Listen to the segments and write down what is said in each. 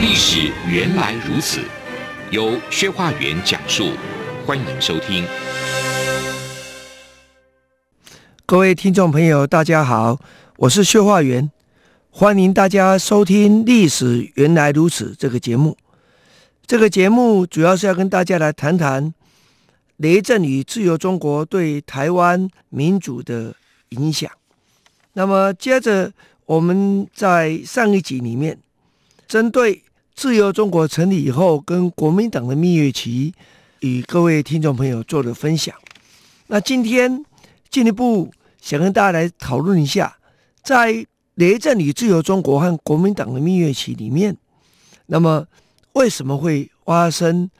历史原来如此。由薛化元讲述，欢迎收听。各位听众朋友，大家好，我是薛化元，欢迎大家收听《历史原来如此》这个节目。这个节目主要是要跟大家来谈谈雷震与自由中国对台湾民主的影响。那么，接着我们在上一集里面针对。自由中国成立以后，跟国民党的蜜月期，与各位听众朋友做了分享。那今天进一步想跟大家来讨论一下，在雷震与自由中国和国民党的蜜月期里面，那么为什么会发生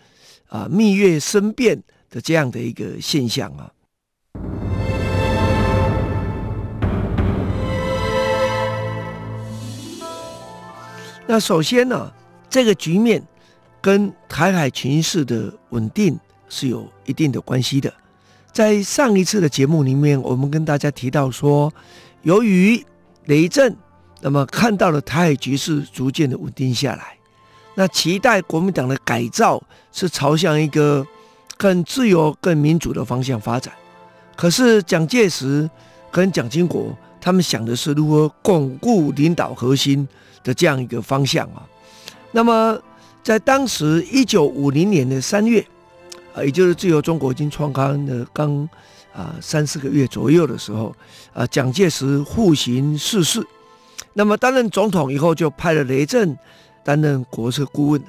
啊蜜月生变的这样的一个现象啊？那首先呢？这个局面跟台海情势的稳定是有一定的关系的。在上一次的节目里面，我们跟大家提到说，由于雷震那么看到了台海局势逐渐的稳定下来，那期待国民党的改造是朝向一个更自由、更民主的方向发展。可是蒋介石跟蒋经国他们想的是如何巩固领导核心的这样一个方向啊。那么，在当时一九五零年的三月，啊，也就是自由中国已经创刊的刚啊三四个月左右的时候，啊，蒋介石复行逝世，那么担任总统以后，就派了雷震担任国策顾问。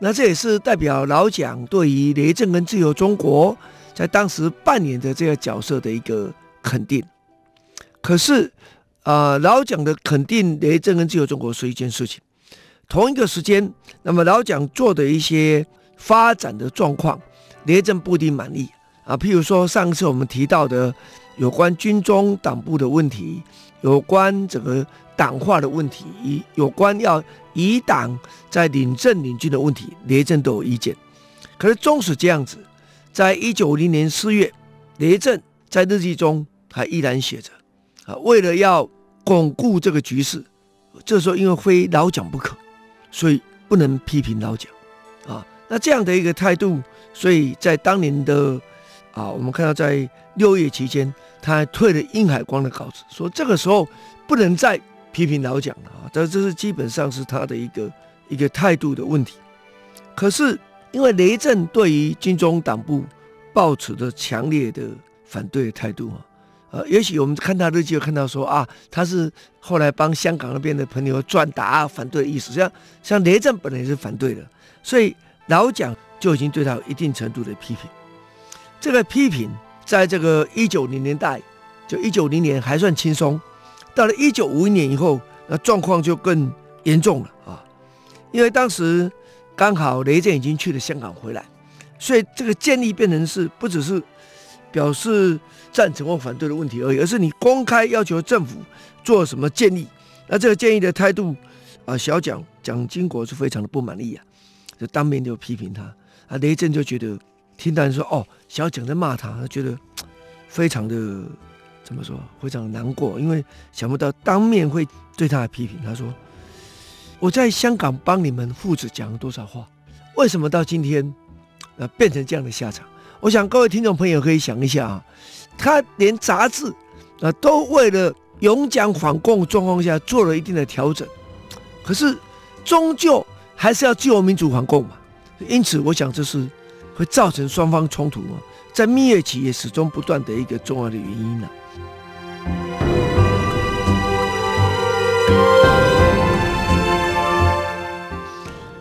那这也是代表老蒋对于雷震跟自由中国在当时扮演的这个角色的一个肯定。可是，啊，老蒋的肯定雷震跟自由中国是一件事情。同一个时间，那么老蒋做的一些发展的状况，雷震不一定满意啊。譬如说，上次我们提到的有关军中党部的问题，有关整个党化的问题，有关要以党在领政领军的问题，雷震都有意见。可是纵使这样子，在一九五零年四月，雷震在日记中还依然写着，为了要巩固这个局势，这时候因为非老蒋不可。所以不能批评老蒋，啊，那这样的一个态度，所以在当年的啊，我们看到在六月期间，他还退了殷海光的稿子，说这个时候不能再批评老蒋了啊，这这是基本上是他的一个一个态度的问题。可是因为雷震对于军中党部抱持着强烈的反对态度啊。呃，也许我们看他日记，有看到说啊，他是后来帮香港那边的朋友转达反对的意思，像像雷震本来也是反对的，所以老蒋就已经对他有一定程度的批评。这个批评在这个一九零年代，就一九零年还算轻松，到了一九五一年以后，那状况就更严重了啊，因为当时刚好雷震已经去了香港回来，所以这个建议变成是不只是。表示赞成或反对的问题而已，而是你公开要求政府做什么建议，那这个建议的态度啊，小蒋蒋经国是非常的不满意啊，就当面就批评他啊。雷震就觉得听到人说哦，小蒋在骂他，他觉得非常的怎么说，非常难过，因为想不到当面会对他的批评。他说我在香港帮你们父子讲了多少话，为什么到今天啊变成这样的下场？我想各位听众朋友可以想一下啊，他连杂志啊都为了勇讲反共状况下做了一定的调整，可是终究还是要自由民主反共嘛。因此，我想这是会造成双方冲突啊，在蜜月期也始终不断的一个重要的原因呢。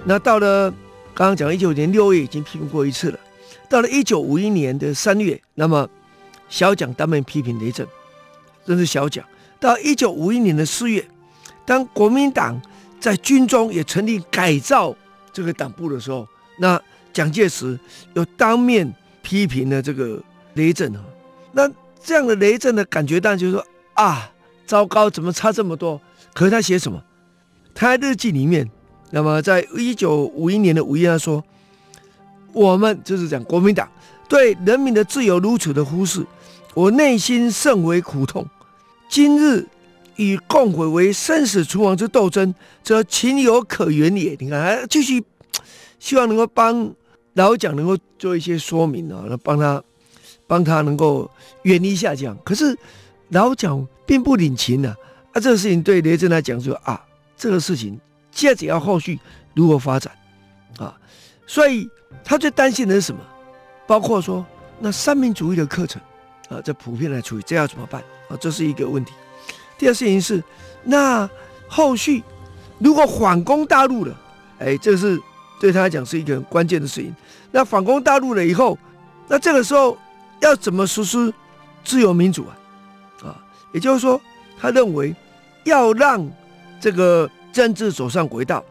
那到了刚刚讲一九年六月已经批评过一次了。到了一九五一年的三月，那么小蒋当面批评雷震，这是小蒋。到一九五一年的四月，当国民党在军中也成立改造这个党部的时候，那蒋介石又当面批评了这个雷震啊。那这样的雷震的感觉，当然就是说啊，糟糕，怎么差这么多？可是他写什么？他在日记里面，那么在一九五一年的五月，他说：“我们就是讲国民党对人民的自由如此的忽视，我内心甚为苦痛。今日以共匪为生死存亡之斗争，则情有可原也。”你看，继续希望能够帮老蒋能够做一些说明啊，那帮他帮他能够远离下降。可是老蒋并不领情啊，啊，这个事情对雷震来讲说啊。这个事情接着要后续如何发展啊？所以他最担心的是什么？包括说那三民主义的课程啊，这普遍来处理，这要怎么办啊？这是一个问题。第二事情是，那后续如果反攻大陆了，哎，这是对他来讲是一个很关键的事情。那反攻大陆了以后，那这个时候要怎么实施自由民主啊？啊，也就是说，他认为要让这个政治走上轨道，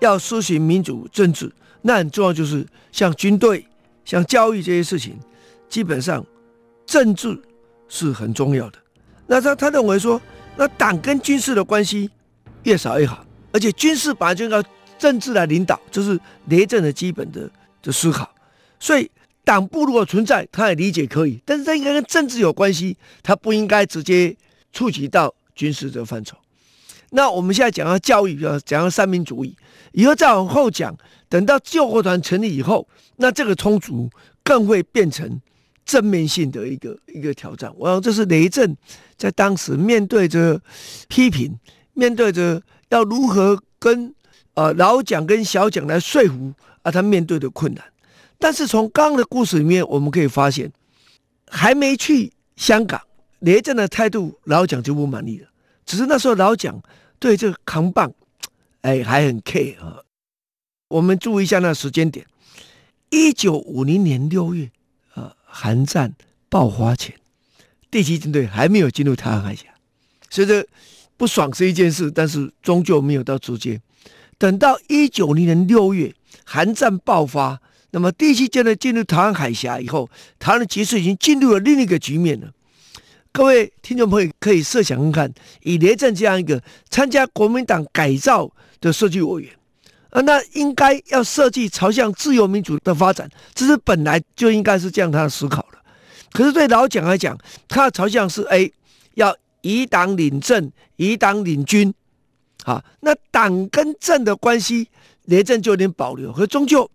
要实行民主政治，那很重要，就是像军队、像教育这些事情，基本上政治是很重要的。那他他认为说，那党跟军事的关系越少越好，而且军事本来就要政治来领导，这是雷震的基本的的思考。所以党部如果存在，他也理解可以，但是他应该跟政治有关系，他不应该直接触及到军事这范畴。那我们现在讲到教育，要讲到三民主义，以后再往后讲，等到救国团成立以后，那这个冲突更会变成正面性的一个一个挑战。我想这是雷震在当时面对着批评，面对着要如何跟呃老蒋跟小蒋来说服啊，他面对的困难。但是从刚刚的故事里面，我们可以发现，还没去香港，雷震的态度老蒋就不满意了，只是那时候老蒋。对这个扛棒，哎，还很 care 啊。我们注意一下那时间点，一九五零年六月啊，韩战爆发前，第七舰队还没有进入台湾海峡，所以不爽是一件事，但是终究没有到直接。等到一九零年六月，韩战爆发，那么第七舰队进入台湾海峡以后，台湾的局势已经进入了另一个局面了。各位听众朋友可以设想看看，以雷震这样一个参加国民党改造的设计委员，啊，那应该要设计朝向自由民主的发展，这是本来就应该是这样他的思考的。可是对老蒋来讲，他的朝向是 A，要以党领政，以党领军，啊，那党跟政的关系，雷震就有点保留。可终究，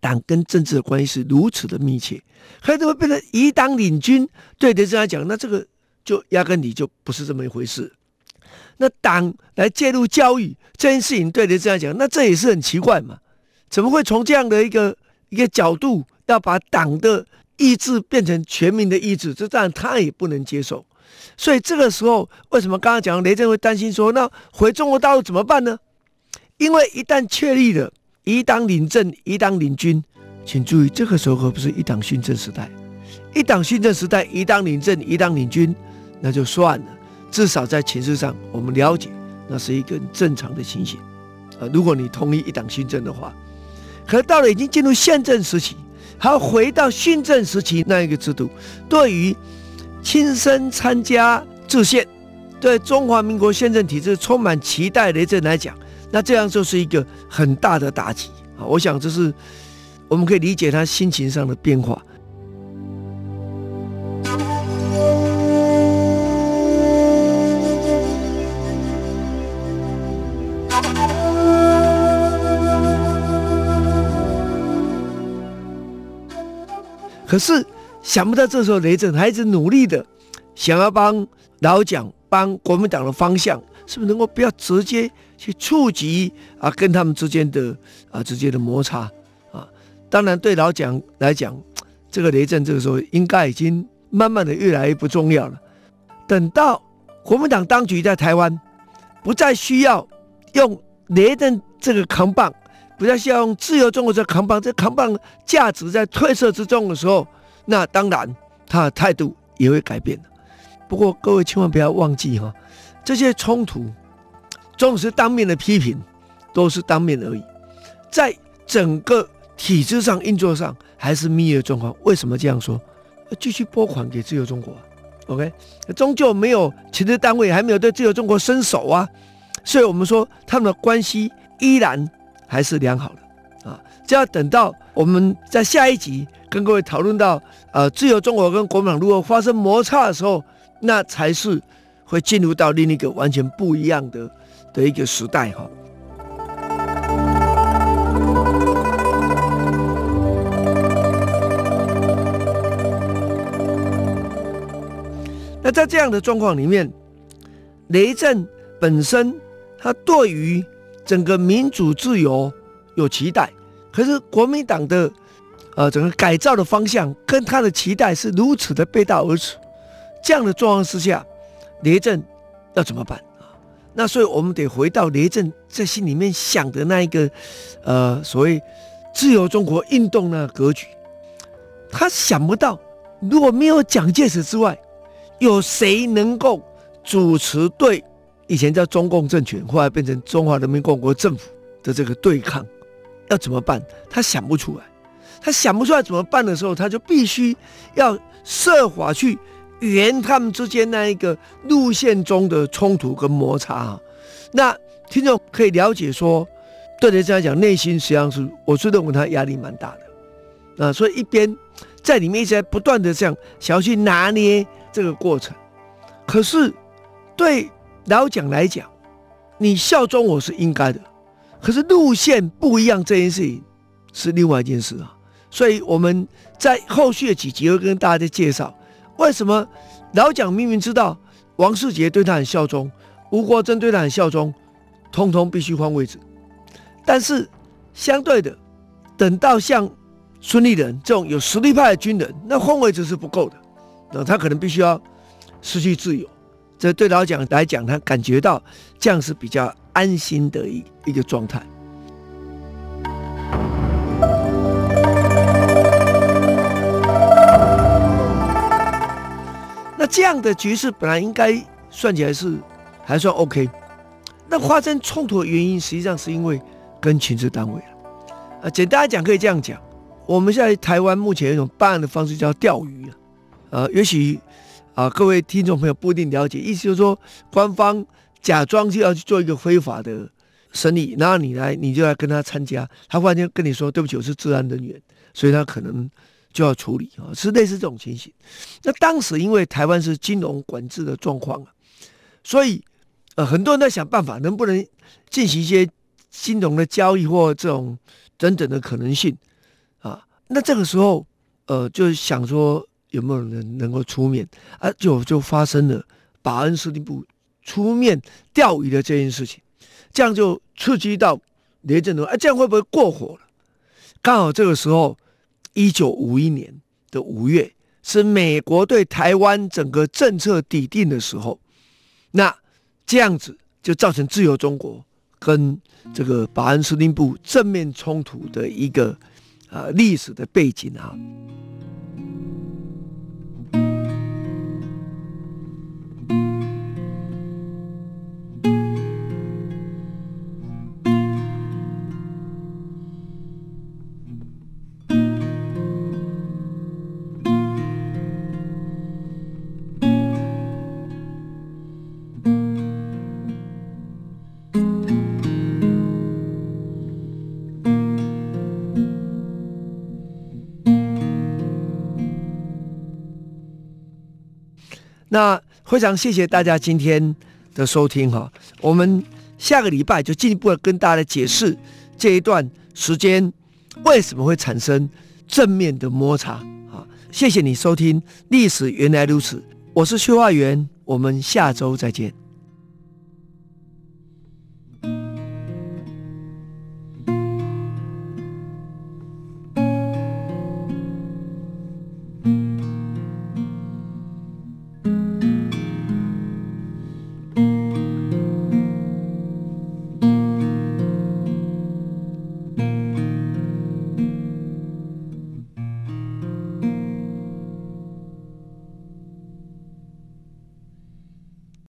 党跟政治的关系是如此的密切，可怎么变成以党领军？对雷震来讲，那这个。就压根你就不是这么一回事。那党来介入教育这件事情，对雷震来讲，那这也是很奇怪嘛？怎么会从这样的一个一个角度，要把党的意志变成全民的意志？这当然他也不能接受。所以这个时候，为什么刚刚讲雷震会担心说，那回中国大陆怎么办呢？因为一旦确立了一党领政、一党领军，请注意，这个时候可不是一党训政时代，一党训政时代，一党领政、一党领军。那就算了，至少在情势上，我们了解那是一个正常的情形啊。如果你同意一党训政的话，可到了已经进入宪政时期，还要回到训政时期那一个制度，对于亲身参加制宪、对中华民国宪政体制充满期待的雷震来讲，那这样就是一个很大的打击啊。我想这是我们可以理解他心情上的变化。可是想不到这时候雷震还一直努力的想要帮老蒋帮国民党的方向，是不是能够不要直接去触及啊跟他们之间的啊直接的摩擦啊？当然对老蒋来讲，这个雷震这个时候应该已经慢慢的越来越不重要了。等到国民党当局在台湾不再需要用雷震这个扛棒。不再需要用自由中国这扛棒，这扛棒价值在褪色之中的时候，那当然他的态度也会改变的。不过各位千万不要忘记哈，这些冲突总是当面的批评，都是当面而已，在整个体制上运作上还是蜜月状况。为什么这样说？继续拨款给自由中国，OK，终究没有其他单位还没有对自由中国伸手啊，所以我们说他们的关系依然还是良好的啊。只要等到我们在下一集跟各位讨论到呃自由中国跟国民党如果发生摩擦的时候，那才是会进入到另一个完全不一样的的一个时代哈。那在这样的状况里面，雷震本身他对于整个民主自由有期待，可是国民党的呃整个改造的方向跟他的期待是如此的背道而驰，这样的状况之下，雷震要怎么办啊？那所以我们得回到雷震在心里面想的那一个呃所谓自由中国运动的格局，他想不到如果没有蒋介石之外。有谁能够主持对以前叫中共政权，后来变成中华人民共和国政府的这个对抗？要怎么办？他想不出来。他想不出来怎么办的时候，他就必须要设法去圆他们之间那一个路线中的冲突跟摩擦。那听众可以了解说，对雷震来讲，内心实际上是我是认为他压力蛮大的啊，所以一边在里面一直在不断的这样想要去拿捏。这个过程，可是对老蒋来讲，你效忠我是应该的，可是路线不一样这件事情是另外一件事啊。所以我们在后续的几集会跟大家介绍，为什么老蒋明明知道王世杰对他很效忠，吴国楨对他很效忠，通通必须换位置，但是相对的，等到像孙立人这种有实力派的军人，那换位置是不够的。那他可能必须要失去自由，这对老蒋来讲，他感觉到这样是比较安心的一一个状态。那这样的局势本来应该算起来是还算 OK，那发生冲突的原因实际上是因为跟情治单位啊，简单来讲可以这样讲，我们现在台湾目前有一种办案的方式叫钓鱼啊。呃，也许啊，各位听众朋友不一定了解，意思就是说，官方假装就要去做一个非法的生意，然后你来，你就来跟他参加，他忽然间跟你说：“对不起，我是治安人员。”所以他可能就要处理啊，是类似这种情形。那当时因为台湾是金融管制的状况啊，所以呃，很多人在想办法，能不能进行一些金融的交易或这种等等的可能性啊？那这个时候呃，就想说。有没有人能够出面啊？就就发生了巴恩司令部出面钓鱼的这件事情，这样就刺激到雷震的，哎，这样会不会过火了？刚好这个时候，一九五一年的五月是美国对台湾整个政策底定的时候，那这样子就造成自由中国跟这个巴恩司令部正面冲突的一个呃历史的背景啊。那非常谢谢大家今天的收听哈，我们下个礼拜就进一步的跟大家解释这一段时间为什么会产生正面的摩擦啊！谢谢你收听历史原来如此，我是邱化元，我们下周再见。